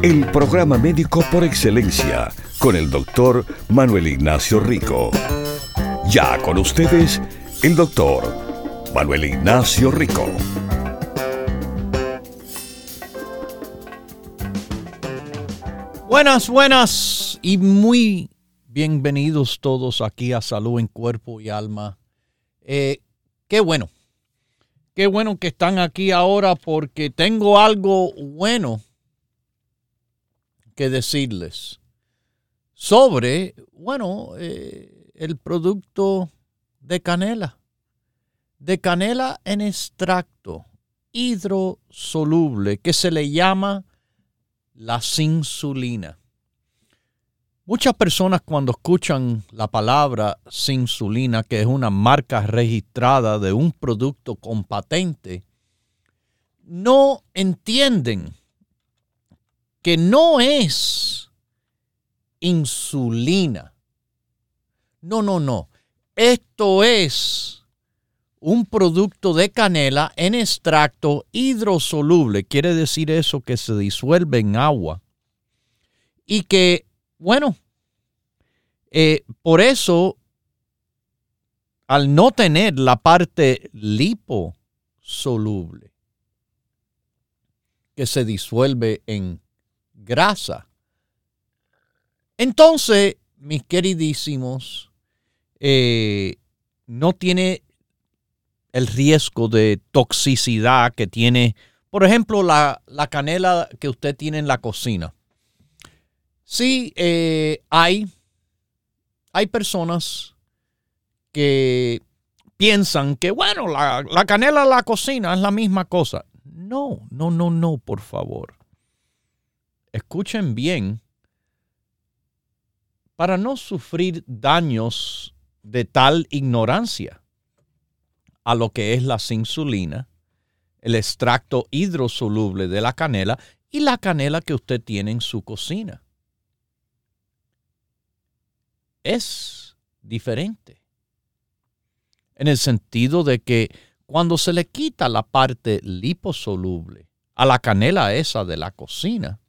El programa médico por excelencia con el doctor Manuel Ignacio Rico. Ya con ustedes, el doctor Manuel Ignacio Rico. Buenas, buenas y muy bienvenidos todos aquí a Salud en Cuerpo y Alma. Eh, qué bueno, qué bueno que están aquí ahora porque tengo algo bueno que decirles sobre, bueno, eh, el producto de canela. De canela en extracto hidrosoluble que se le llama la insulina. Muchas personas cuando escuchan la palabra insulina, que es una marca registrada de un producto con patente, no entienden que no es insulina. No, no, no. Esto es un producto de canela en extracto hidrosoluble. Quiere decir eso que se disuelve en agua. Y que, bueno, eh, por eso, al no tener la parte liposoluble, que se disuelve en grasa, entonces, mis queridísimos, eh, no tiene el riesgo de toxicidad que tiene, por ejemplo, la, canela que usted tiene en la cocina. Sí, eh, hay, hay personas que piensan que, bueno, la, la canela en la cocina es la misma cosa. No, no, no, no, por favor. Escuchen bien para no sufrir daños de tal ignorancia a lo que es la insulina, el extracto hidrosoluble de la canela y la canela que usted tiene en su cocina. Es diferente. En el sentido de que cuando se le quita la parte liposoluble a la canela esa de la cocina,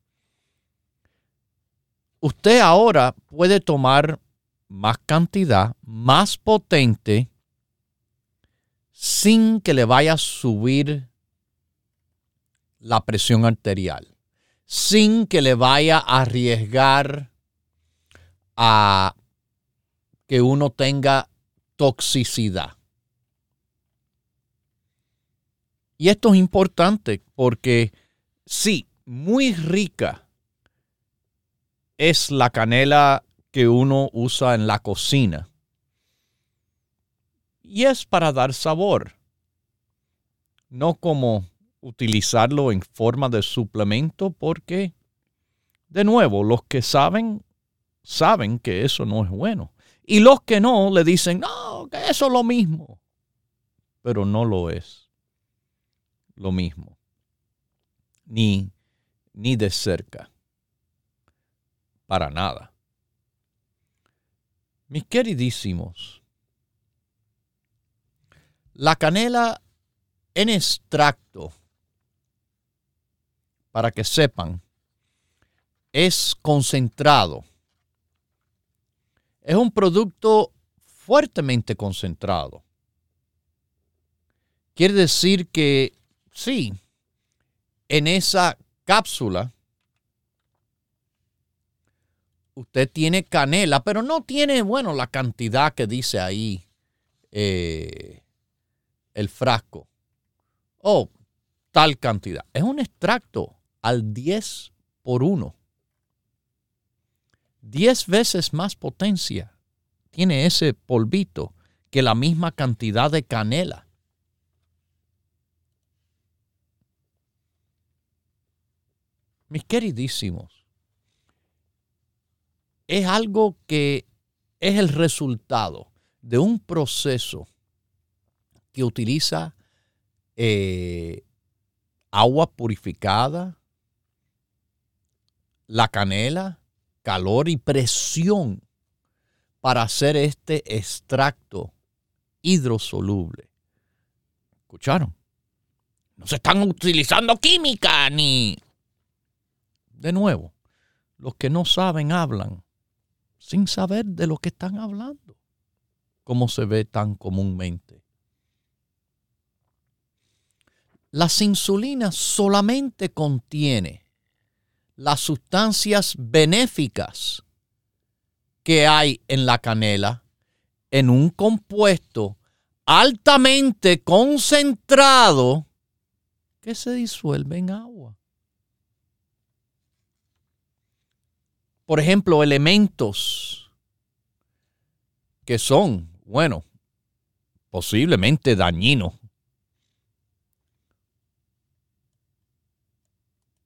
usted ahora puede tomar más cantidad, más potente, sin que le vaya a subir la presión arterial, sin que le vaya a arriesgar a que uno tenga toxicidad. Y esto es importante porque sí, muy rica es la canela que uno usa en la cocina. Y es para dar sabor, no como utilizarlo en forma de suplemento porque, de nuevo, los que saben, saben que eso no es bueno. Y los que no le dicen, no, que eso es lo mismo. Pero no lo es lo mismo. Ni, ni de cerca para nada. Mis queridísimos, la canela en extracto, para que sepan, es concentrado. Es un producto fuertemente concentrado. Quiere decir que sí, en esa cápsula usted tiene canela, pero no tiene, bueno, la cantidad que dice ahí eh, el frasco. Oh, tal cantidad. Es un extracto al 10 por 1. 10 veces más potencia tiene ese polvito que la misma cantidad de canela. Mis queridísimos, es algo que es el resultado de un proceso que utiliza eh, agua purificada, la canela, calor y presión para hacer este extracto hidrosoluble. ¿Escucharon? No se están utilizando química ni... De nuevo, los que no saben hablan sin saber de lo que están hablando, como se ve tan comúnmente. Las insulinas solamente contiene las sustancias benéficas que hay en la canela en un compuesto altamente concentrado que se disuelve en agua. Por ejemplo, elementos que son, bueno, posiblemente dañinos.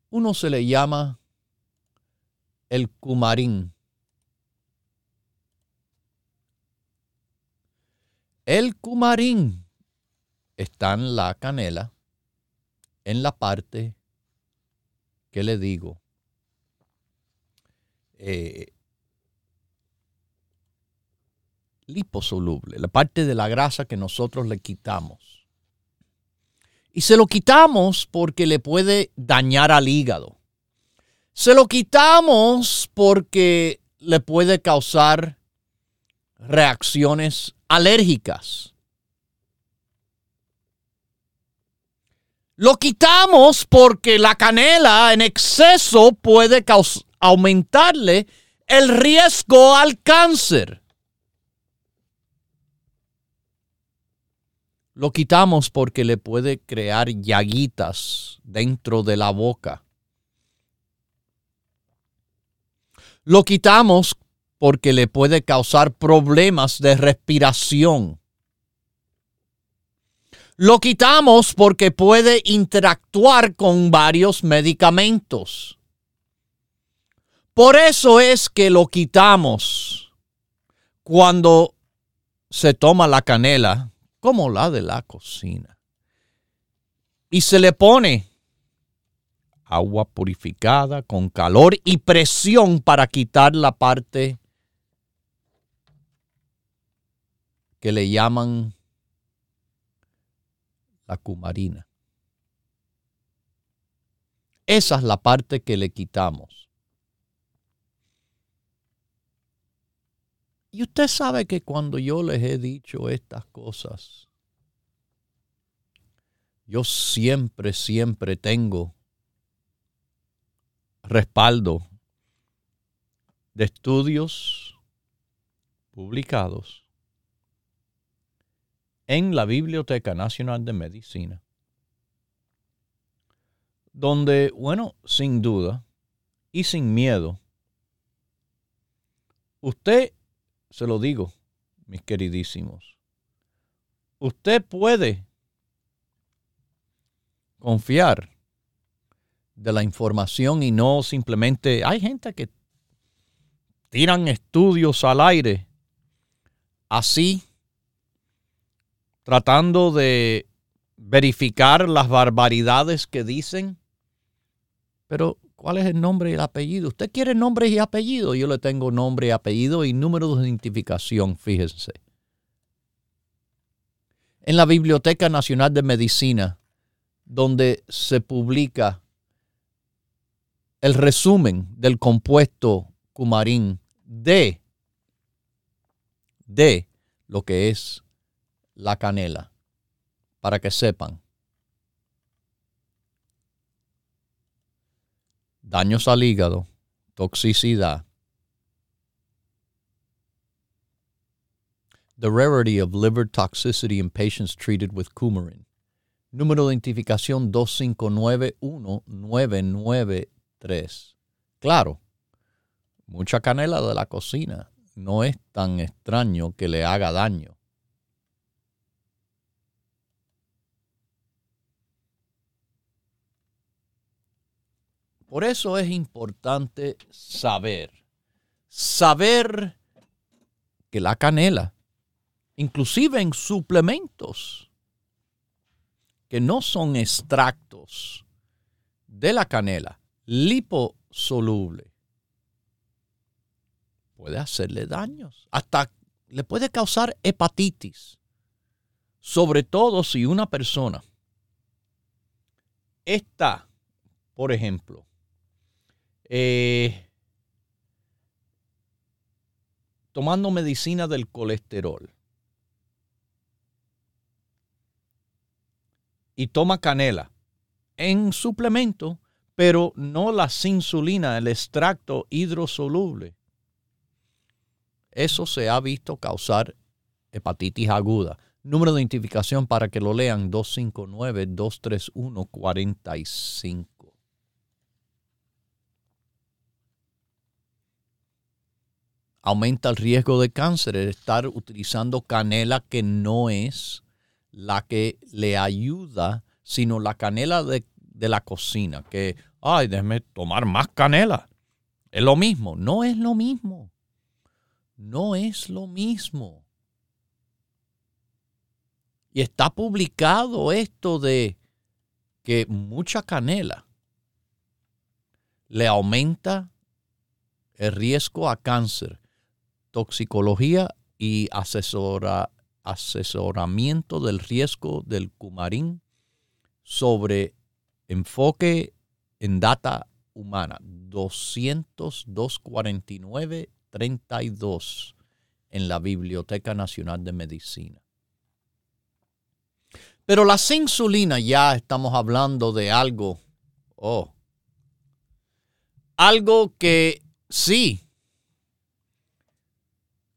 Uno se le llama el cumarín. El cumarín está en la canela, en la parte que le digo, eh, liposoluble, la parte de la grasa que nosotros le quitamos. Y se lo quitamos porque le puede dañar al hígado. Se lo quitamos porque le puede causar reacciones alérgicas. Lo quitamos porque la canela en exceso puede aumentarle el riesgo al cáncer. Lo quitamos porque le puede crear llaguitas dentro de la boca. Lo quitamos porque le puede causar problemas de respiración. Lo quitamos porque puede interactuar con varios medicamentos. Por eso es que lo quitamos cuando se toma la canela como la de la cocina. Y se le pone agua purificada con calor y presión para quitar la parte que le llaman la cumarina. Esa es la parte que le quitamos. Y usted sabe que cuando yo les he dicho estas cosas, yo siempre, siempre tengo respaldo de estudios publicados en la Biblioteca Nacional de Medicina, donde, bueno, sin duda y sin miedo, usted se lo digo, mis queridísimos. Usted puede confiar de la información y no simplemente... Hay gente que tiran estudios al aire así, tratando de verificar las barbaridades que dicen, pero ¿Cuál es el nombre y el apellido? ¿Usted quiere nombre y apellido? Yo le tengo nombre y apellido y número de identificación, fíjense. En la Biblioteca Nacional de Medicina, donde se publica el resumen del compuesto cumarín de, de lo que es la canela, para que sepan. Daños al hígado, toxicidad. The rarity of liver toxicity in patients treated with coumarin. Número de identificación 2591993. Claro, mucha canela de la cocina. No es tan extraño que le haga daño. Por eso es importante saber saber que la canela, inclusive en suplementos que no son extractos de la canela, liposoluble, puede hacerle daños, hasta le puede causar hepatitis, sobre todo si una persona está, por ejemplo, eh, tomando medicina del colesterol y toma canela en suplemento, pero no la insulina, el extracto hidrosoluble. Eso se ha visto causar hepatitis aguda. Número de identificación para que lo lean 259-231-45. Aumenta el riesgo de cáncer el estar utilizando canela que no es la que le ayuda, sino la canela de, la cocina, que, ay, déjeme tomar más canela. Es lo mismo, no es lo mismo. No es lo mismo. Y está publicado esto de que mucha canela le aumenta el riesgo a cáncer toxicología y asesora, asesoramiento del riesgo del cumarín sobre enfoque en data humana 20249 32 en la Biblioteca Nacional de Medicina. Pero la insulina ya estamos hablando de algo, oh, algo que sí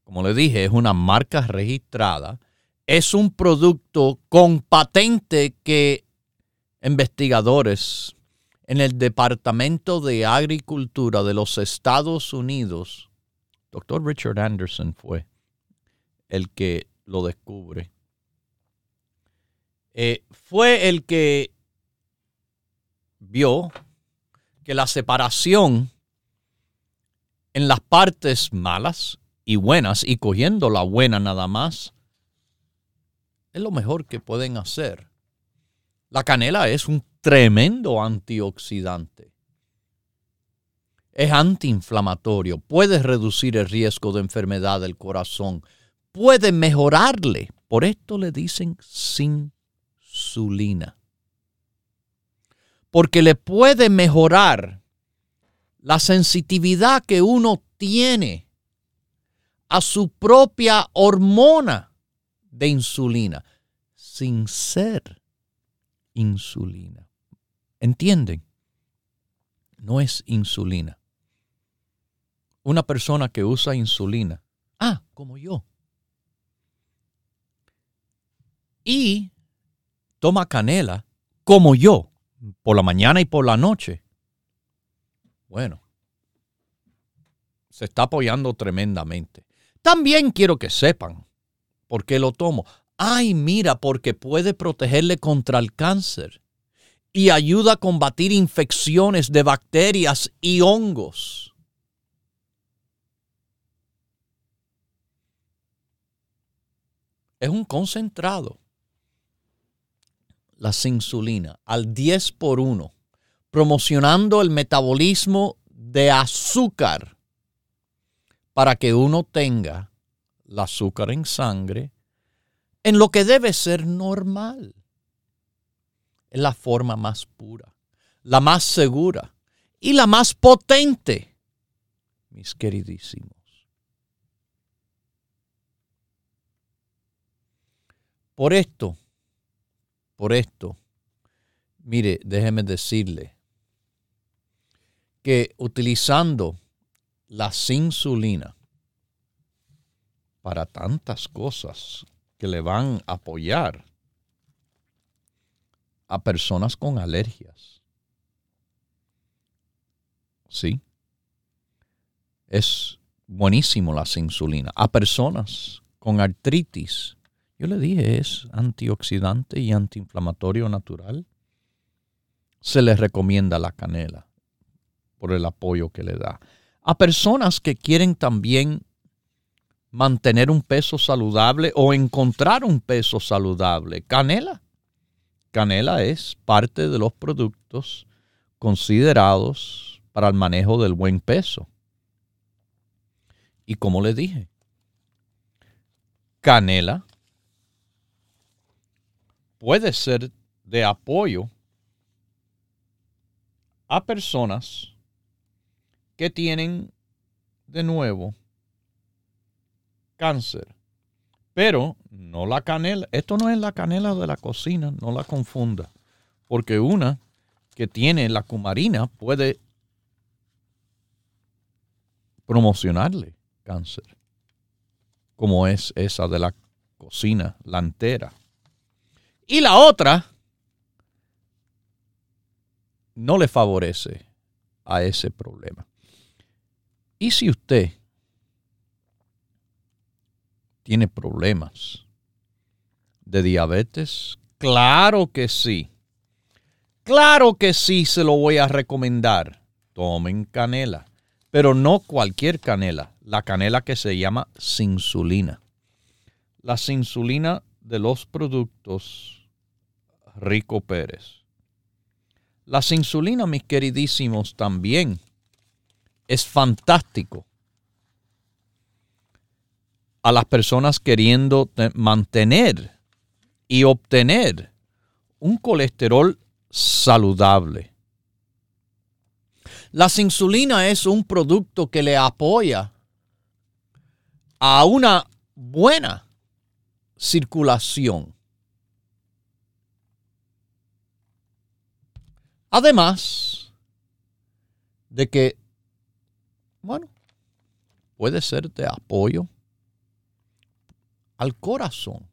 como le dije, es una marca registrada, es un producto con patente que investigadores en el Departamento de Agricultura de los Estados Unidos, doctor Richard Anderson fue el que lo descubre. Eh, fue el que vio que la separación en las partes malas y buenas y cogiendo la buena nada más, es lo mejor que pueden hacer. La canela es un tremendo antioxidante. Es antiinflamatorio, puede reducir el riesgo de enfermedad del corazón, puede mejorarle. Por esto le dicen insulina. Porque le puede mejorar la sensitividad que uno tiene a su propia hormona de insulina sin ser insulina. ¿Entienden? No es insulina. Una persona que usa insulina, ah, como yo, y toma canela, como yo, por la mañana y por la noche, bueno, se está apoyando tremendamente. También quiero que sepan por qué lo tomo. Ay, mira, porque puede protegerle contra el cáncer y ayuda a combatir infecciones de bacterias y hongos. Es un concentrado. La insulina al 10 por 1, promocionando el metabolismo de azúcar para que uno tenga el azúcar en sangre en lo que debe ser normal. Es la forma más pura, la más segura y la más potente, mis queridísimos. Por esto, por esto, mire, déjeme decirle que utilizando la insulina para tantas cosas que le van a apoyar a personas con alergias. Sí. Es buenísimo la insulina. A personas con artritis. Yo le dije, es antioxidante y antiinflamatorio natural. Se les recomienda la canela por el apoyo que le da A personas que quieren también mantener un peso saludable o encontrar un peso saludable. Canela. Canela es parte de los productos considerados para el manejo del buen peso. Y como les dije, canela puede ser de apoyo a personas que tienen de nuevo cáncer. Pero no la canela, esto no es la canela de la cocina, no la confunda, porque una que tiene la cumarina puede promocionarle cáncer, como es esa de la cocina, la entera. Y la otra no le favorece a ese problema. Y si usted tiene problemas de diabetes, claro que sí. Claro que sí se lo voy a recomendar. Tomen canela, pero no cualquier canela, la canela que se llama insulina. La insulina de los productos Rico Pérez. La insulina, mis queridísimos, también es fantástico a las personas queriendo mantener y obtener un colesterol saludable. La insulina es un producto que le apoya a una buena circulación. Además de que, bueno, puede ser de apoyo al corazón,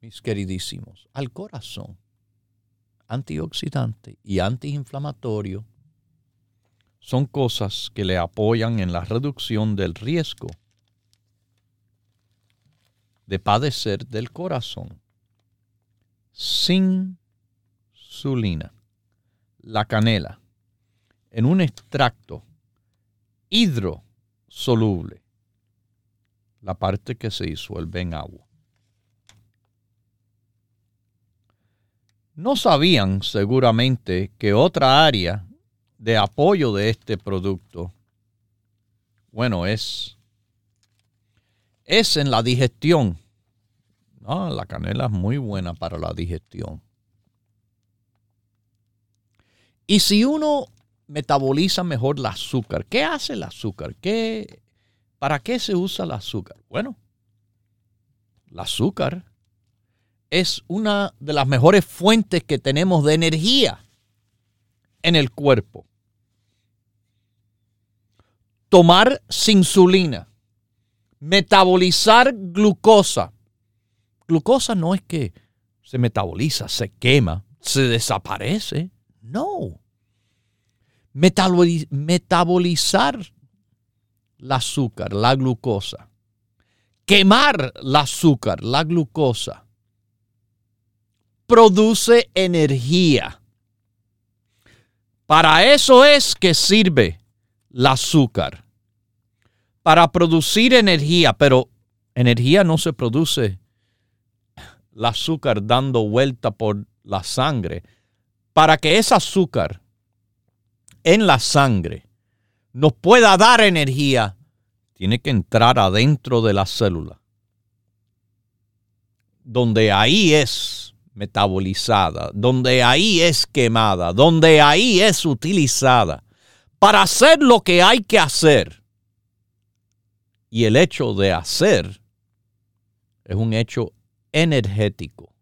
mis queridísimos, al corazón, antioxidante y antiinflamatorio, son cosas que le apoyan en la reducción del riesgo de padecer del corazón sin insulina, la canela, en un extracto hidrosoluble la parte que se disuelve en agua. No sabían seguramente que otra área de apoyo de este producto, bueno, es, es en la digestión. la canela es muy buena para la digestión. Y si uno metaboliza mejor el azúcar, ¿qué hace el azúcar? ¿Qué, ¿Para qué se usa el azúcar? Bueno, el azúcar es una de las mejores fuentes que tenemos de energía en el cuerpo. Tomar insulina, metabolizar glucosa. Glucosa no es que se metaboliza, se quema, se desaparece. No. Metabolizar el azúcar, la glucosa. Quemar el azúcar, la glucosa, produce energía. Para eso es que sirve el azúcar. Para producir energía, pero energía no se produce el azúcar dando vuelta por la sangre. Para que ese azúcar en la sangre nos pueda dar energía, tiene que entrar adentro de la célula, donde ahí es metabolizada, donde ahí es quemada, donde ahí es utilizada para hacer lo que hay que hacer. Y el hecho de hacer es un hecho energético.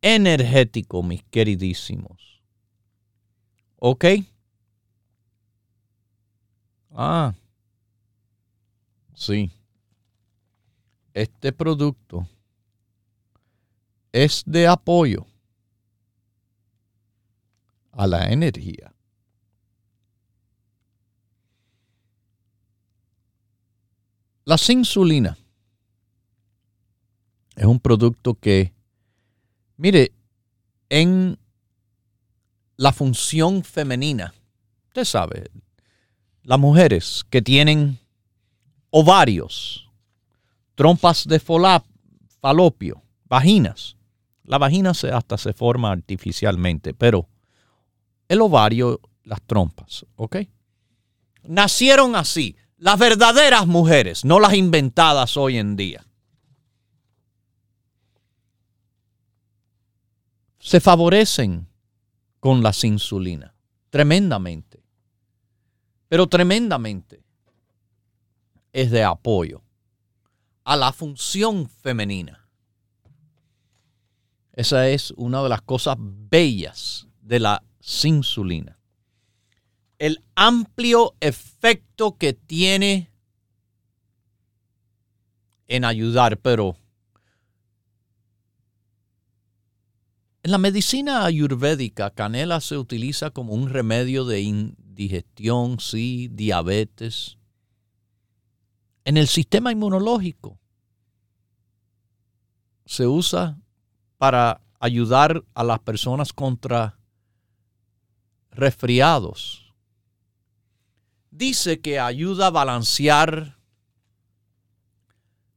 Energético, mis queridísimos. ¿Ok? Ah, sí. Este producto es de apoyo a la energía. La insulina es un producto que, mire, en la función femenina, usted sabe, las mujeres que tienen ovarios, trompas de falopio, vaginas. La vagina se, hasta se forma artificialmente, pero el ovario, las trompas, ¿ok? Nacieron así, las verdaderas mujeres, no las inventadas hoy en día. Se favorecen con las insulinas, tremendamente, pero tremendamente es de apoyo a la función femenina. Esa es una de las cosas bellas de la insulina. El amplio efecto que tiene en ayudar, pero en la medicina ayurvédica, canela se utiliza como un remedio de indigestión, sí, diabetes, en el sistema inmunológico. Se usa para ayudar a las personas contra resfriados. Dice que ayuda a balancear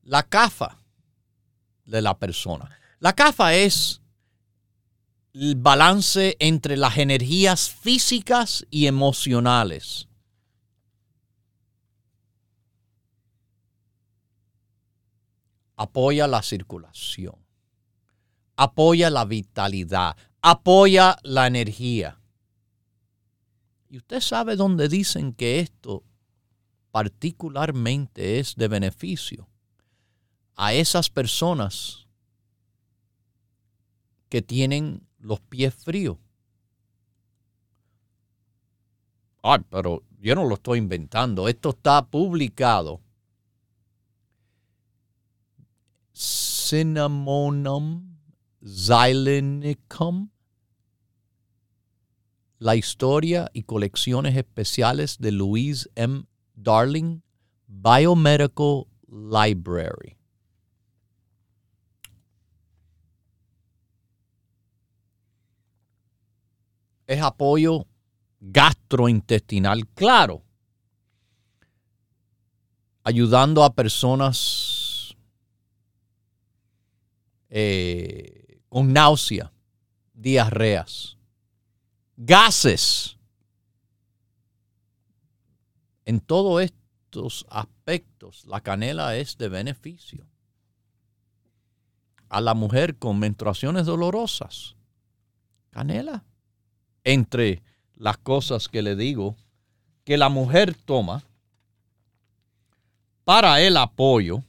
la cafa de la persona. La cafa es el balance entre las energías físicas y emocionales. apoya la circulación, apoya la vitalidad, apoya la energía. Y usted sabe dónde dicen que esto particularmente es de beneficio a esas personas que tienen los pies fríos. Ay, pero yo no lo estoy inventando. Esto está publicado Cinnamonum xylenicum, la historia y colecciones especiales de Louise M. Darling, Biomedical Library. Es apoyo gastrointestinal, claro, ayudando a personas eh, con náusea, diarreas, gases. En todos estos aspectos, la canela es de beneficio. A la mujer con menstruaciones dolorosas, canela. Entre las cosas que le digo que la mujer toma para el apoyo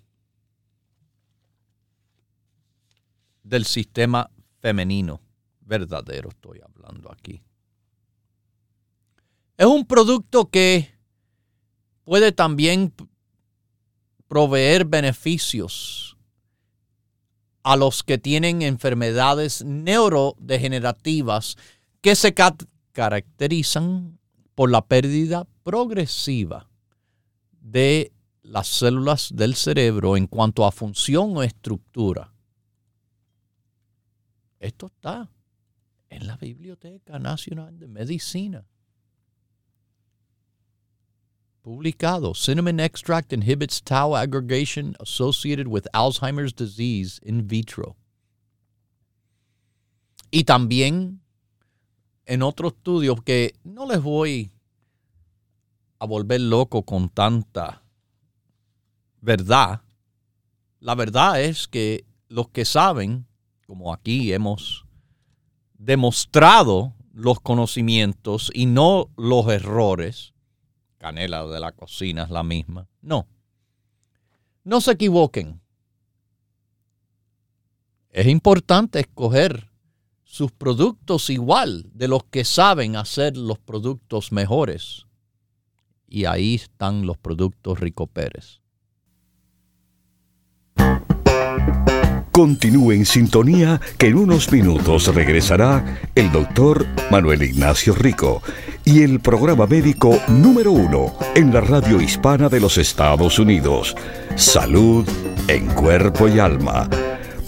del sistema femenino verdadero estoy hablando aquí. Es un producto que puede también proveer beneficios a los que tienen enfermedades neurodegenerativas que se caracterizan por la pérdida progresiva de las células del cerebro en cuanto a función o estructura. Esto está en la Biblioteca Nacional de Medicina. Publicado, cinnamon extract inhibits tau aggregation associated with Alzheimer's disease in vitro. Y también en otro estudio que no les voy a volver loco con tanta verdad. La verdad es que los que saben como aquí hemos demostrado los conocimientos y no los errores, canela de la cocina es la misma, no. No se equivoquen. Es importante escoger sus productos igual de los que saben hacer los productos mejores. Y ahí están los productos Rico Pérez. Continúe en sintonía que en unos minutos regresará el doctor Manuel Ignacio Rico y el programa médico número uno en la radio hispana de los Estados Unidos, Salud en Cuerpo y Alma.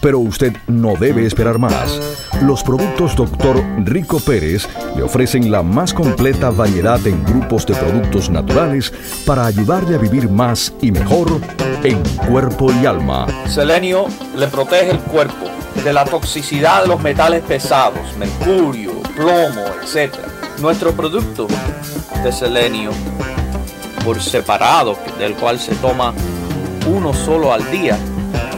Pero usted no debe esperar más. Los productos Dr. Rico Pérez le ofrecen la más completa variedad en grupos de productos naturales para ayudarle a vivir más y mejor en cuerpo y alma. Selenio le protege el cuerpo de la toxicidad de los metales pesados, mercurio, plomo, etc. Nuestro producto de selenio por separado, del cual se toma uno solo al día,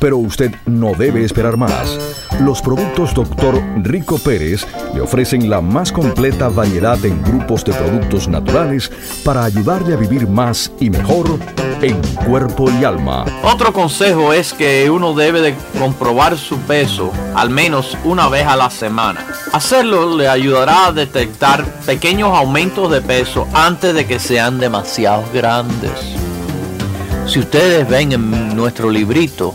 Pero usted no debe esperar más. Los productos Dr. Rico Pérez le ofrecen la más completa variedad en grupos de productos naturales para ayudarle a vivir más y mejor en cuerpo y alma. Otro consejo es que uno debe de comprobar su peso al menos una vez a la semana. Hacerlo le ayudará a detectar pequeños aumentos de peso antes de que sean demasiado grandes. Si ustedes ven en nuestro librito,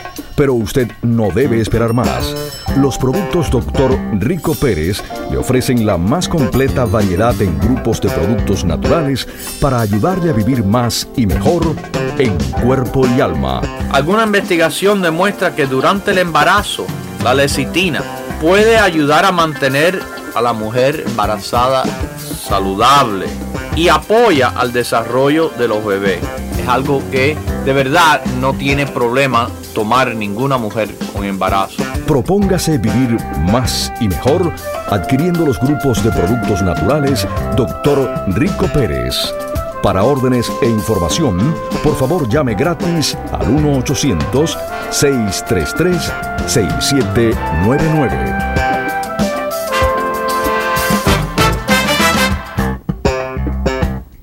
Pero usted no debe esperar más. Los productos Dr. Rico Pérez le ofrecen la más completa variedad en grupos de productos naturales para ayudarle a vivir más y mejor en cuerpo y alma. Alguna investigación demuestra que durante el embarazo, la lecitina puede ayudar a mantener a la mujer embarazada saludable y apoya al desarrollo de los bebés. Es algo que de verdad no tiene problema tomar ninguna mujer con embarazo. Propóngase vivir más y mejor adquiriendo los grupos de productos naturales Dr. Rico Pérez. Para órdenes e información, por favor llame gratis al 1-800-633-6799.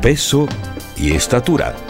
peso y estatura.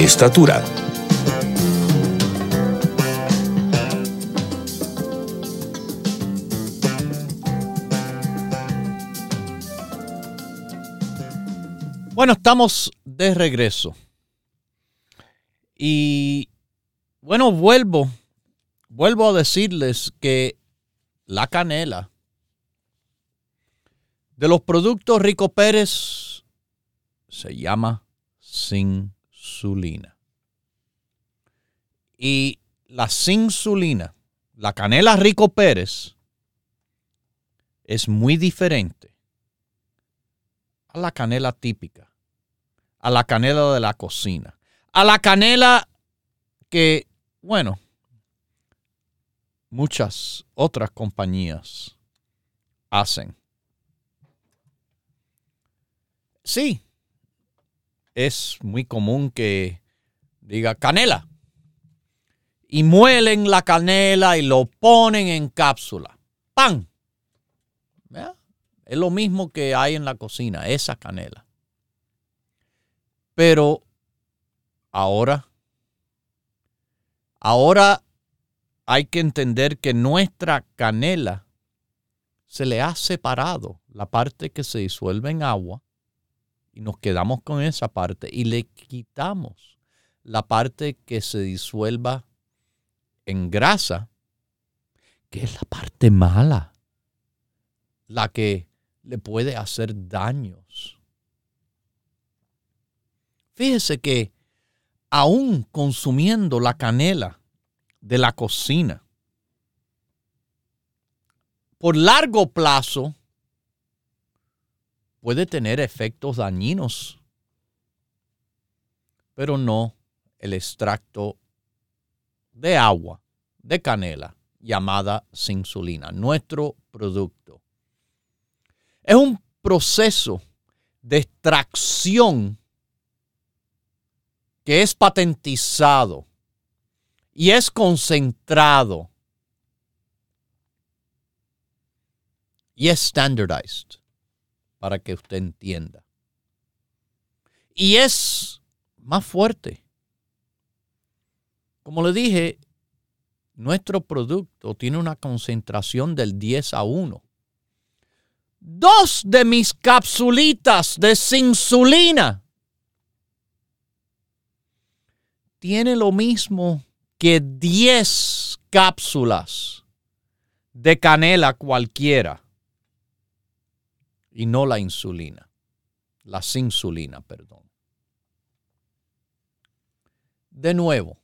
estatura. Bueno, estamos de regreso. Y bueno, vuelvo, vuelvo a decirles que la canela de los productos Rico Pérez se llama sinsulina. Y la sinsulina, la canela Rico Pérez, es muy diferente a la canela típica, a la canela de la cocina, a la canela que, bueno, muchas otras compañías hacen. Sí, es muy común que diga canela y muelen la canela y lo ponen en cápsula. ¡Pam! Es lo mismo que hay en la cocina, esa canela. Pero ahora, ahora hay que entender que nuestra canela se le ha separado la parte que se disuelve en agua y nos quedamos con esa parte y le quitamos la parte que se disuelva en grasa, que es la parte mala, la que le puede hacer daños. Fíjese que aún consumiendo la canela de la cocina, por largo plazo puede tener efectos dañinos, pero no el extracto de agua de canela llamada insulina, nuestro producto. Es un proceso de extracción que es patentizado y es concentrado y es standardized para que usted entienda. Y es más fuerte. Como le dije, nuestro producto tiene una concentración del 10 a 1 dos de mis capsulitas de insulina tiene lo mismo que 10 cápsulas de canela cualquiera y no la insulina, la insulina, perdón. De nuevo,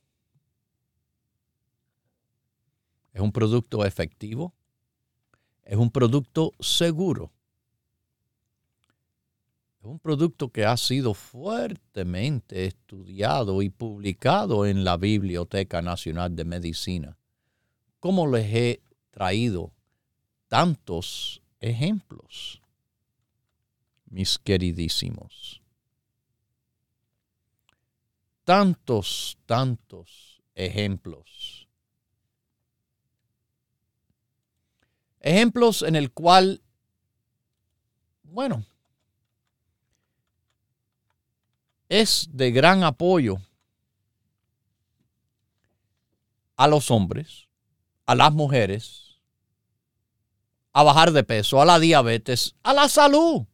es un producto efectivo, es un producto seguro. Es un producto que ha sido fuertemente estudiado y publicado en la Biblioteca Nacional de Medicina. Como les he traído tantos ejemplos, mis queridísimos. Tantos, tantos ejemplos Ejemplos en el cual, bueno, es de gran apoyo a los hombres, a las mujeres, a bajar de peso, a la diabetes, a la salud,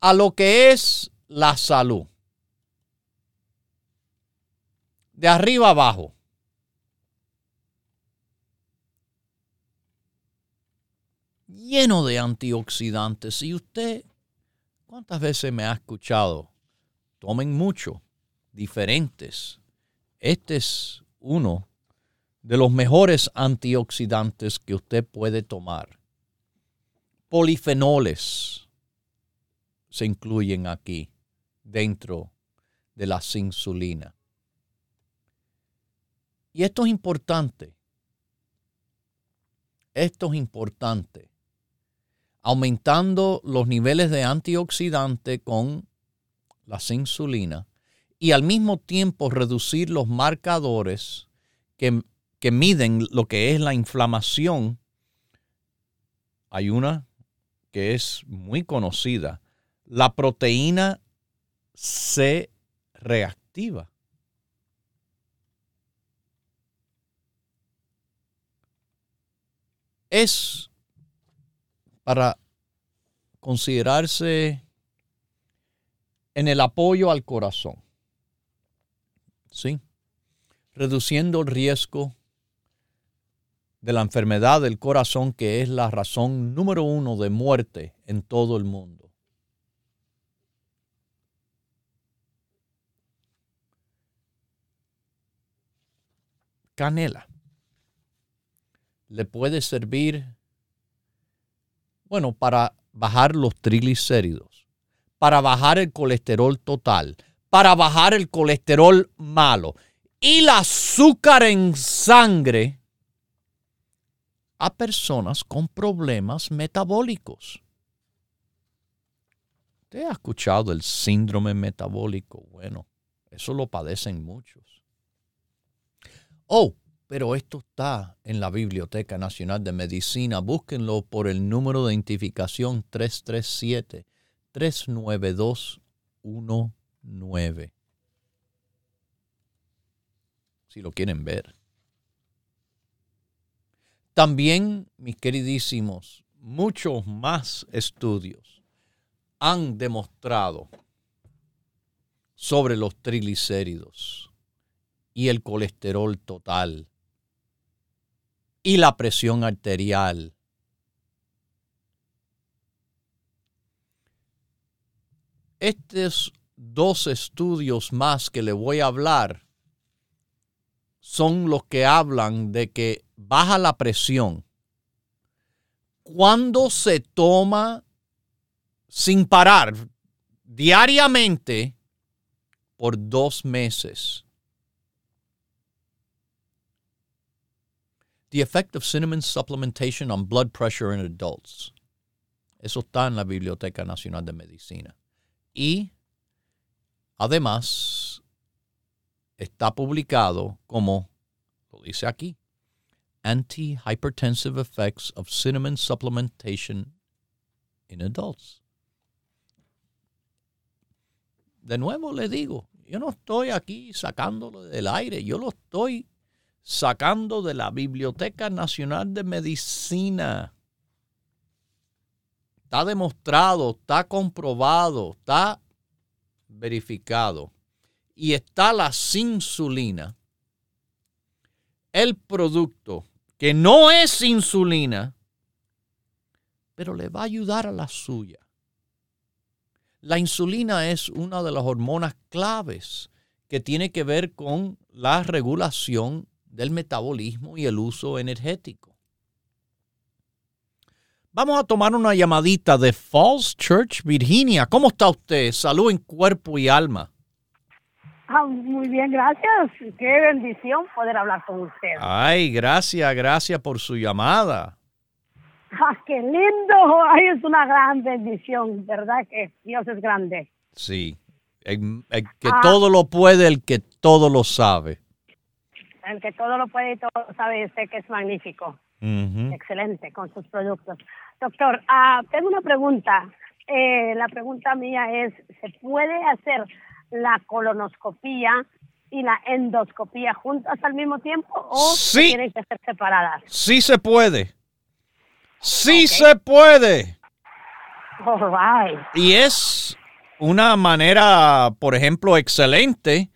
a lo que es la salud. De arriba abajo. lleno de antioxidantes. Y usted, ¿cuántas veces me ha escuchado? Tomen mucho, diferentes. Este es uno de los mejores antioxidantes que usted puede tomar. Polifenoles se incluyen aquí dentro de la insulina. Y esto es importante. Esto es importante aumentando los niveles de antioxidante con las insulinas, y al mismo tiempo reducir los marcadores que, que miden lo que es la inflamación. Hay una que es muy conocida, la proteína C reactiva. Es para considerarse en el apoyo al corazón. ¿Sí? Reduciendo el riesgo de la enfermedad del corazón, que es la razón número uno de muerte en todo el mundo. Canela. Le puede servir, bueno, para bajar los triglicéridos, para bajar el colesterol total, para bajar el colesterol malo y el azúcar en sangre a personas con problemas metabólicos. ¿Usted ha escuchado el síndrome metabólico? Bueno, eso lo padecen muchos. Oh, pero esto está en la Biblioteca Nacional de Medicina. Búsquenlo por el número de identificación 337-39219. Si lo quieren ver. También, mis queridísimos, muchos más estudios han demostrado sobre los triglicéridos y el colesterol total y la presión arterial. Estos dos estudios más que le voy a hablar son los que hablan de que baja la presión cuando se toma sin parar diariamente por dos meses. The effect of cinnamon supplementation on blood pressure in adults. Eso está en la Biblioteca Nacional de Medicina. Y además está publicado como, lo dice aquí, antihypertensive effects of cinnamon supplementation in adults. De nuevo le digo, yo no estoy aquí sacándolo del aire, yo lo estoy sacando de la Biblioteca Nacional de Medicina. Está demostrado, está comprobado, está verificado. Y está la insulina, el producto que no es insulina, pero le va a ayudar a la suya. La insulina es una de las hormonas claves que tiene que ver con la regulación del metabolismo y el uso energético. Vamos a tomar una llamadita de Falls Church, Virginia. ¿Cómo está usted? Salud en cuerpo y alma. Ah, muy bien, gracias. Qué bendición poder hablar con usted. Ay, gracias, gracias por su llamada. Ah, qué lindo. Ay, es una gran bendición, ¿verdad? Que Dios es grande. Sí, el, que ah. todo lo puede, el que todo lo sabe. El que todo lo puede y todo lo sabe, sé que es magnífico. Excelente con sus productos. Doctor, tengo una pregunta. Eh, la pregunta mía es, ¿se puede hacer la colonoscopía y la endoscopía juntas al mismo tiempo o tienen que ser separadas? Sí se puede. Sí se puede. Y es una manera, por ejemplo, excelente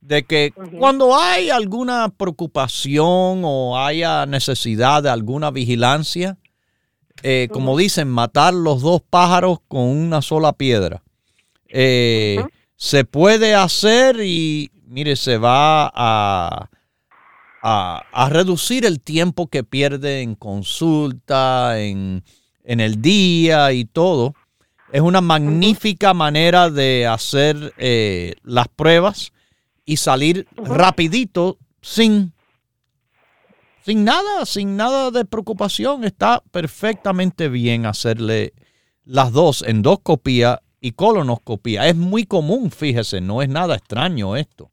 de que cuando hay alguna preocupación o haya necesidad de alguna vigilancia, eh, como dicen, matar los dos pájaros con una sola piedra. Eh, se puede hacer y, mire, se va a, a, reducir el tiempo que pierde en consulta, en, el día y todo. Es una magnífica manera de hacer eh, las pruebas y salir rapidito sin, sin nada, sin nada de preocupación. Está perfectamente bien hacerle las dos, endoscopía y colonoscopía. Es muy común, fíjese, no es nada extraño esto.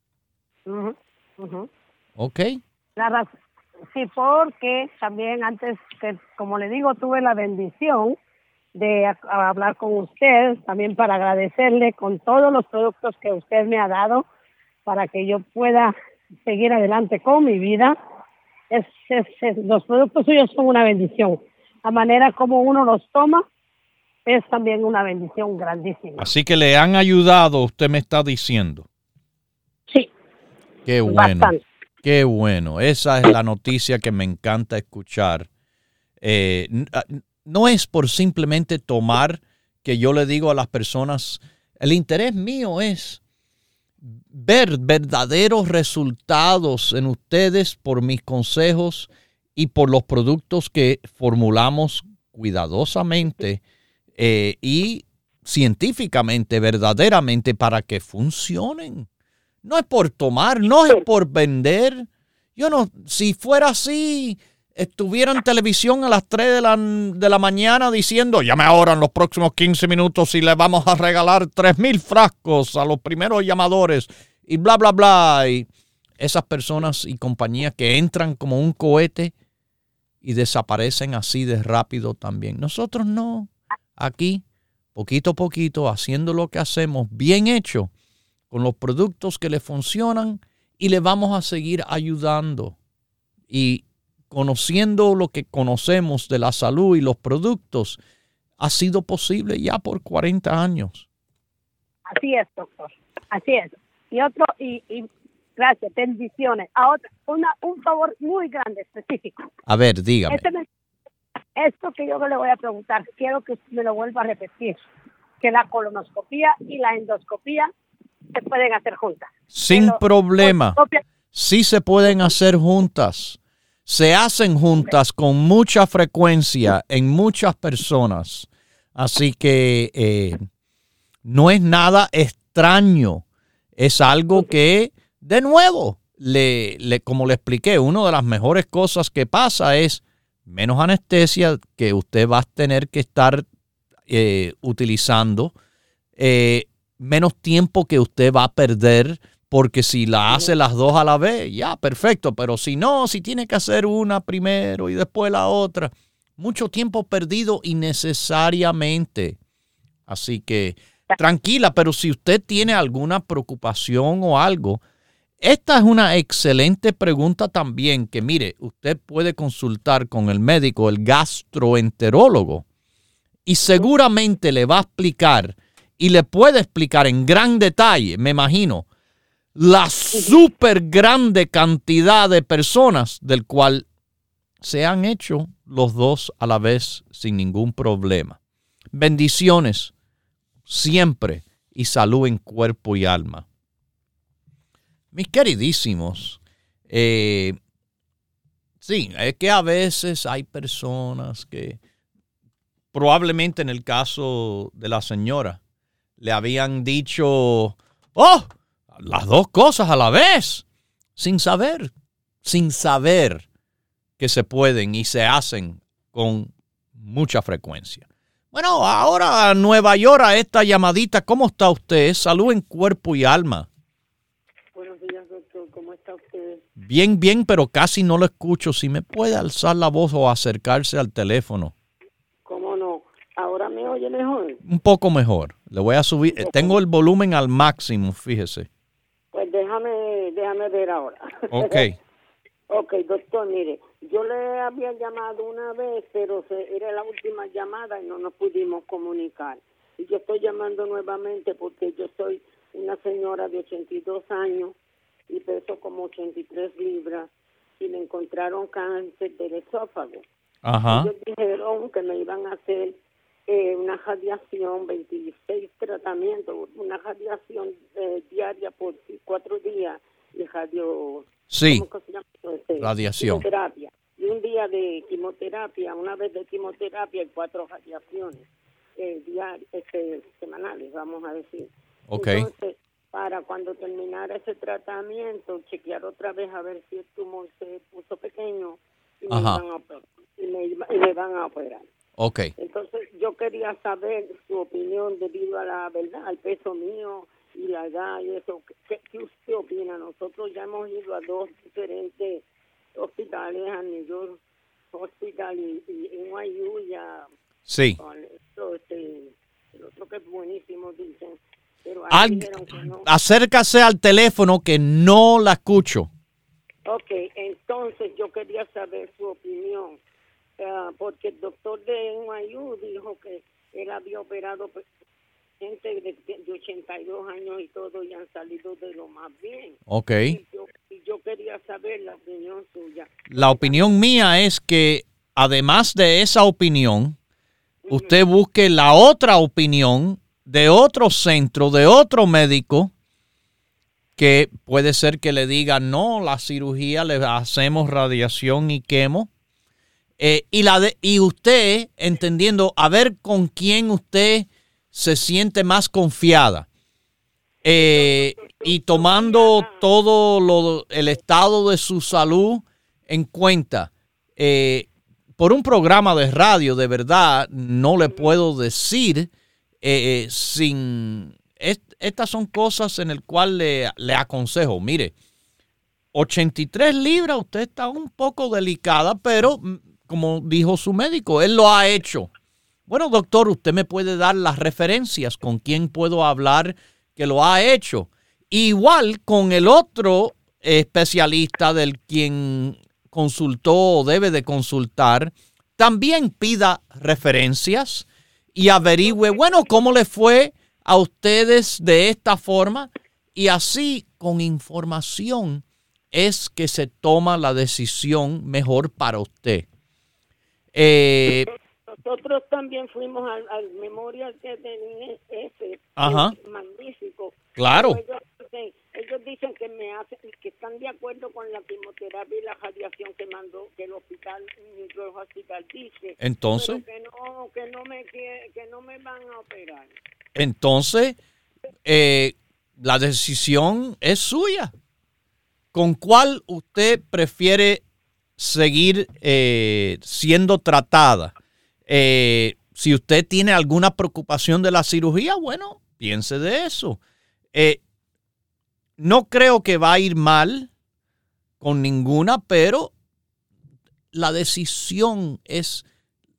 Ok. sí, porque también antes que, como le digo, tuve la bendición de hablar con usted, también para agradecerle con todos los productos que usted me ha dado para que yo pueda seguir adelante con mi vida. Es, los productos suyos son una bendición. La manera como uno los toma es también una bendición grandísima. Así que le han ayudado, usted me está diciendo. Sí. Qué bueno. Qué bueno. Esa es la noticia que me encanta escuchar. Eh, ah, no es por simplemente tomar que yo le digo a las personas, el interés mío es ver verdaderos resultados en ustedes por mis consejos y por los productos que formulamos cuidadosamente eh, y científicamente, verdaderamente, para que funcionen. No es por tomar, no es por vender. Yo no, si fuera así, estuviera en televisión a las 3 de la, de la mañana diciendo, llame ahora en los próximos 15 minutos y le vamos a regalar 3 mil frascos a los primeros llamadores y bla, bla, bla. Y esas personas y compañías que entran como un cohete y desaparecen así de rápido también. Nosotros no. Aquí, poquito a poquito, haciendo lo que hacemos bien hecho, con los productos que le funcionan y le vamos a seguir ayudando. Y conociendo lo que conocemos de la salud y los productos, ha sido posible ya por 40 años. Así es, doctor. Así es. Y otro, y, y gracias, bendiciones. A otra, una, un favor muy grande, específico. A ver, dígame. Este esto que yo le voy a preguntar, quiero que me lo vuelva a repetir, que la colonoscopía y la endoscopía se pueden hacer juntas. Sin problema. Sí se pueden hacer juntas se hacen juntas con mucha frecuencia en muchas personas. Así que eh, no es nada extraño. Es algo que, de nuevo, le, como le expliqué, una de las mejores cosas que pasa es menos anestesia que usted va a tener que estar eh, utilizando, eh, menos tiempo que usted va a perder porque si la hace las dos a la vez, ya, perfecto. Pero si no, si tiene que hacer una primero y después la otra, mucho tiempo perdido innecesariamente. Así que tranquila, pero si usted tiene alguna preocupación o algo, esta es una excelente pregunta también que mire, usted puede consultar con el médico, el gastroenterólogo, y seguramente le va a explicar y le puede explicar en gran detalle, me imagino, la super grande cantidad de personas del cual se han hecho los dos a la vez sin ningún problema. Bendiciones siempre y salud en cuerpo y alma. Mis queridísimos, eh, sí, es que a veces hay personas que probablemente en el caso de la señora le habían dicho, oh, las dos cosas a la vez, sin saber, sin saber que se pueden y se hacen con mucha frecuencia. Bueno, ahora a Nueva York, a esta llamadita, ¿cómo está usted? Salud en cuerpo y alma. Buenos días, doctor. ¿Cómo está usted? Bien, bien, pero casi no lo escucho. Si me puede alzar la voz o acercarse al teléfono. ¿Cómo no? ¿Ahora me oye mejor? Un poco mejor. Le voy a subir. Tengo el volumen al máximo, fíjese. Déjame, déjame ver ahora. Ok. ok, doctor, mire, yo le había llamado una vez, pero se, era la última llamada y no nos pudimos comunicar. Y yo estoy llamando nuevamente porque yo soy una señora de 82 años y peso como 83 libras y me encontraron cáncer del esófago. Ajá. Ellos dijeron que me iban a hacer eh, una radiación, 26 tratamientos, una radiación eh, diaria por cuatro días y radio... Sí, este, radiación. Quimioterapia. Y un día de quimioterapia, una vez de quimioterapia y cuatro radiaciones eh, diarias, este, semanales, vamos a decir. Ok. Entonces, para cuando terminara ese tratamiento, chequear otra vez a ver si el tumor se puso pequeño y, me, van a, y me, y me van a operar. Ok. Entonces yo quería saber su opinión debido a la verdad, al peso mío y la edad y eso. ¿Qué, usted opina? Nosotros ya hemos ido a dos diferentes hospitales, a New York Hospital y, en NYU ya. Sí. este, el otro que es buenísimo, dicen. Pero Acércase al teléfono que no la escucho. Ok, entonces yo quería saber su opinión, uh, porque el doctor de NYU dijo que él había operado gente de, de, 82 años y todo y han salido de lo más bien. Ok. Y yo, y yo quería saber la opinión suya. La opinión mía es que además de esa opinión, usted busque la otra opinión de otro centro, de otro médico, que puede ser que le diga, no, la cirugía le hacemos radiación y quemo. Eh, y, la de, y usted, entendiendo, a ver con quién usted se siente más confiada. Eh, y tomando todo lo, el estado de su salud en cuenta. Eh, por un programa de radio, de verdad, no le puedo decir sin... estas son cosas en las cuales le, le aconsejo, mire, 83 libras, usted está un poco delicada, pero como dijo su médico, él lo ha hecho. Bueno, doctor, usted me puede dar las referencias con quién puedo hablar que lo ha hecho. Igual con el otro especialista del quien consultó o debe de consultar, también pida referencias y averigüe, bueno, cómo le fue a ustedes de esta forma y así con información es que se toma la decisión mejor para usted. Eh, Nosotros también fuimos al, al memorial que tenía ese, magnífico. Claro ellos dicen que me hacen, que están de acuerdo con la quimioterapia y la radiación que mandó, que el hospital, el hospital dice. Entonces. que no, que no me, que, no me van a operar. Entonces, eh, la decisión es suya. ¿Con cuál usted prefiere seguir eh, siendo tratada? Eh, si usted tiene alguna preocupación de la cirugía, bueno, piense de eso. No creo que va a ir mal con ninguna, pero la decisión es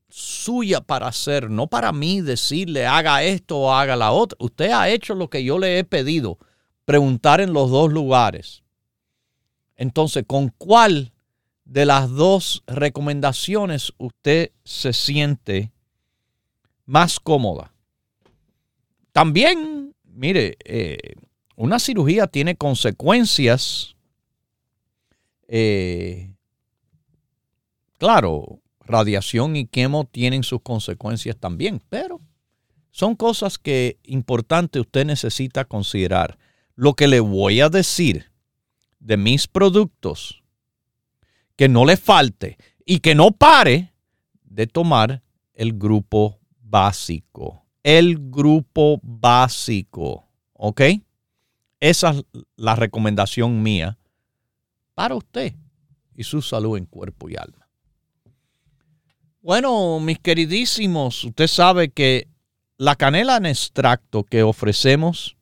suya para hacer, no para mí decirle haga esto o haga la otra. Usted ha hecho lo que yo le he pedido, preguntar en los dos lugares. Entonces, ¿con cuál de las dos recomendaciones usted se siente más cómoda? También, mire, eh, una cirugía tiene consecuencias. Eh, claro, radiación y quemo tienen sus consecuencias también, pero son cosas que importante usted necesita considerar. Lo que le voy a decir de mis productos, que no le falte y que no pare de tomar el grupo básico. El grupo básico, ¿ok? Esa es la recomendación mía para usted y su salud en cuerpo y alma. Bueno, mis queridísimos, usted sabe que la canela en extracto que ofrecemos,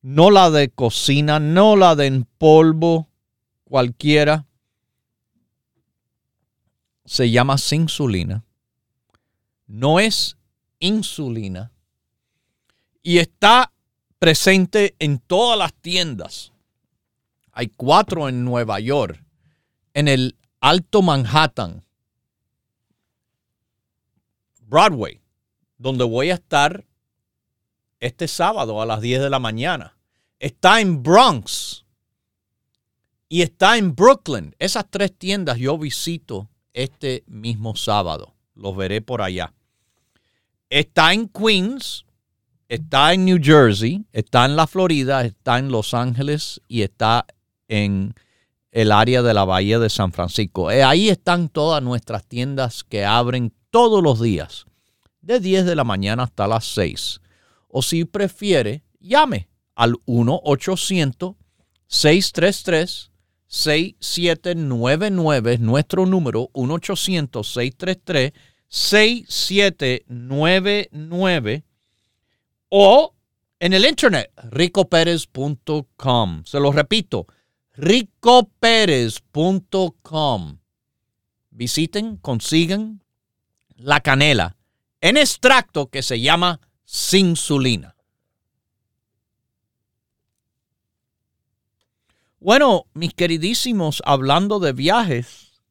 no la de cocina, no la de en polvo cualquiera, se llama insulina. No es insulina. Y está presente en todas las tiendas. Hay cuatro en Nueva York, en el Alto Manhattan, Broadway, donde voy a estar este sábado a las 10 de la mañana. Está en Bronx y está en Brooklyn. Esas tres tiendas yo visito este mismo sábado. Los veré por allá. Está en Queens, está en New Jersey, está en la Florida, está en Los Ángeles y está en el área de la Bahía de San Francisco. Eh, ahí están todas nuestras tiendas que abren todos los días, de 10 de la mañana hasta las 6. O si prefiere, llame al 1-800-633-6799, nuestro número 1-800-633. 6799 o en el internet ricoperez.com. Se lo repito, ricoperez.com. Visiten, consigan la canela en extracto que se llama Sinsulina. Bueno, mis queridísimos, hablando de viajes,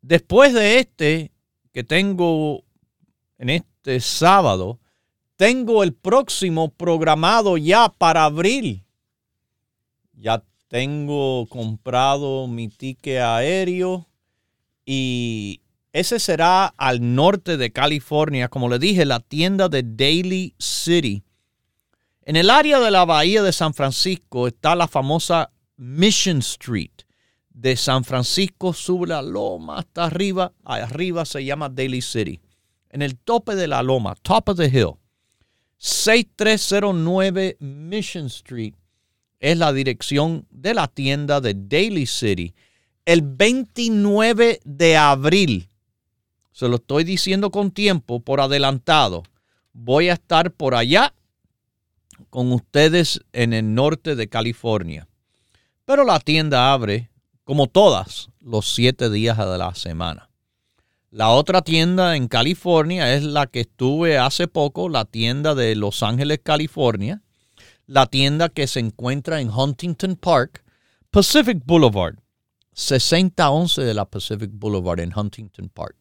después de este que tengo en este sábado, tengo el próximo programado ya para abril. Ya tengo comprado mi ticket aéreo y ese será al norte de California, como le dije, la tienda de Daily City. En el área de la bahía de San Francisco está la famosa Mission Street de San Francisco, sube la loma hasta arriba, arriba se llama Daily City. En el tope de la loma, top of the hill, 6309 Mission Street es la dirección de la tienda de Daily City. El 29 de abril, se lo estoy diciendo con tiempo, por adelantado, voy a estar por allá con ustedes en el norte de California. Pero la tienda abre, como todas, los siete días de la semana. La otra tienda en California es la que estuve hace poco, la tienda de Los Ángeles, California. La tienda que se encuentra en Huntington Park, Pacific Boulevard. 6011 de la Pacific Boulevard en Huntington Park.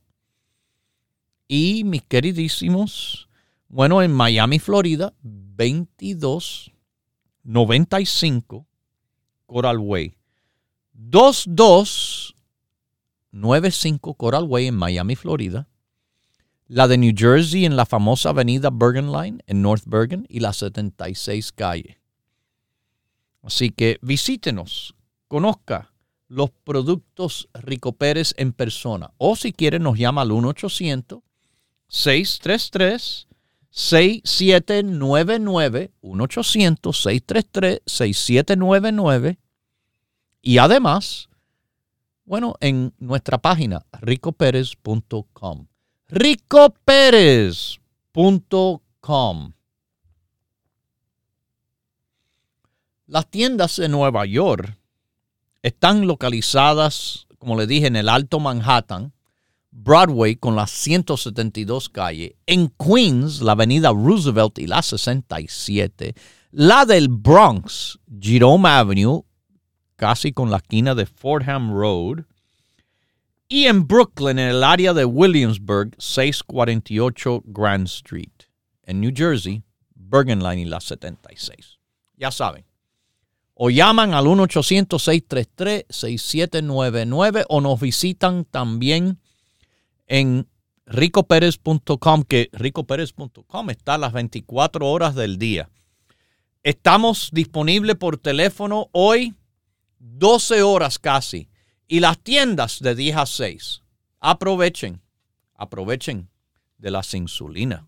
Y mis queridísimos, bueno, en Miami, Florida, 2295 Coral Way. 22 95 Coral Way en Miami, Florida. La de New Jersey en la famosa avenida Bergen Line en North Bergen y la 76 calle. Así que visítenos, conozca los productos Rico Pérez en persona. O si quiere nos llama al 1-800-633. 6799 1-800-633-6799 y además bueno, en nuestra página ricoperez.com. ricoperez.com. Las tiendas de Nueva York están localizadas, como le dije, en el Alto Manhattan, Broadway con las 172 calles, en Queens, la avenida Roosevelt y la 67, la del Bronx, Jerome Avenue casi con la esquina de Fordham Road. Y en Brooklyn, en el área de Williamsburg, 648 Grand Street. En New Jersey, Bergen Line y la 76. Ya saben. O llaman al 1-800-633-6799 o nos visitan también en ricoperez.com, que ricoperez.com está las 24 horas del día. Estamos disponibles por teléfono hoy 12 horas casi. Y las tiendas de 10 a 6. Aprovechen, aprovechen de las insulinas.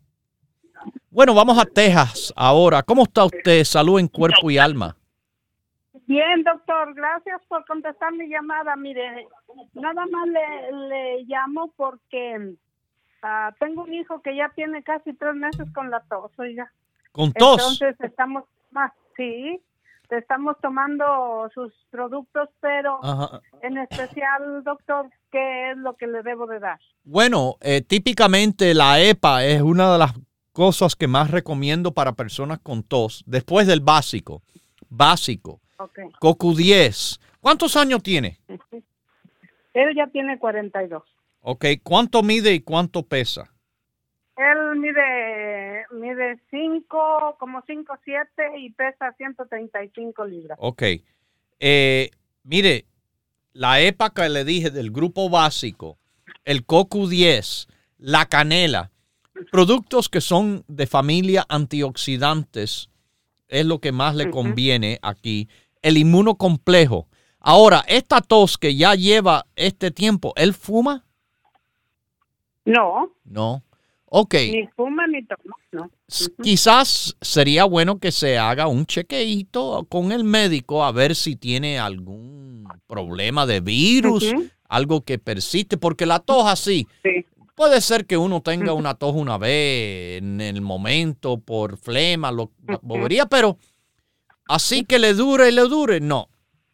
Bueno, vamos a Texas ahora. ¿Cómo está usted? Salud en cuerpo y alma. Bien, doctor, gracias por contestar mi llamada. Mire, nada más le, llamo porque ah, tengo un hijo que ya tiene casi tres meses con la tos, oiga. ¿Con tos? Entonces estamos más, sí, estamos tomando sus productos, pero en especial, doctor, ¿qué es lo que le debo de dar? Bueno, eh, típicamente la EPA es una de las cosas que más recomiendo para personas con tos, después del básico. Básico. Okay. CoQ10. ¿Cuántos años tiene? Él ya tiene 42. Ok, ¿cuánto mide y cuánto pesa? Él mide, mide 5, como 5, 7 y pesa 135 libras. Ok. Eh, mire, la EPA que le dije del grupo básico, el CoQ10, la canela, productos que son de familia antioxidantes, es lo que más le conviene aquí. El inmunocomplejo. Ahora, esta tos que ya lleva este tiempo, ¿él fuma? No. No. Ok. Ni fuma ni toma, no. Quizás sería bueno que se haga un chequeito con el médico a ver si tiene algún problema de virus, algo que persiste, porque la tos así, Puede ser que uno tenga una tos una vez en el momento por flema, lo, bobería, pero así que le dure y le dure, no.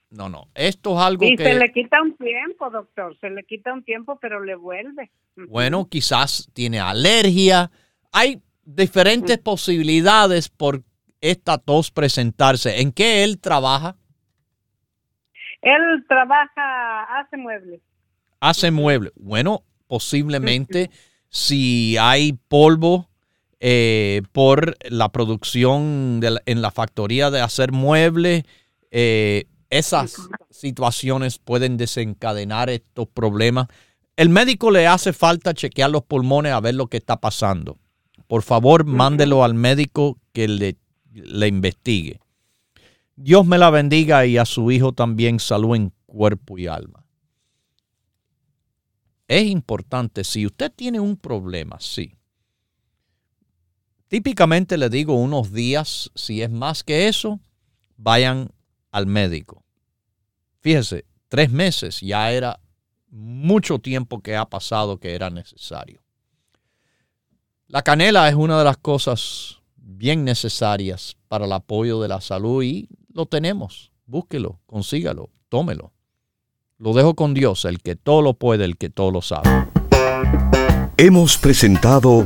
No, no. Esto es algo y que. se le quita un tiempo, doctor. Se le quita un tiempo, pero le vuelve. Bueno, quizás tiene alergia. Hay diferentes posibilidades por esta tos presentarse. ¿En qué él trabaja? Él trabaja, hace muebles. Hace muebles. Bueno, posiblemente si hay polvo eh, por la producción en la factoría de hacer muebles, eh, esas situaciones pueden desencadenar estos problemas. El médico le hace falta chequear los pulmones a ver lo que está pasando. Por favor, mándelo al médico que le, le investigue. Dios me la bendiga y a su hijo también salud en cuerpo y alma. Es importante, si usted tiene un problema, sí. Típicamente le digo unos días, si es más que eso, vayan al médico. Fíjese, tres meses ya era mucho tiempo que ha pasado que era necesario. La canela es una de las cosas bien necesarias para el apoyo de la salud y lo tenemos. Búsquelo, consígalo, tómelo. Lo dejo con Dios, el que todo lo puede, el que todo lo sabe. Hemos presentado